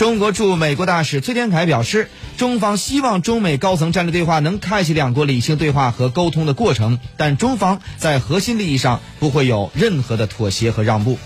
中国驻美国大使崔天凯表示中方希望中美高层战略对话能开启两国理性对话和沟通的过程但中方在核心利益上不会有任何的妥协和让步。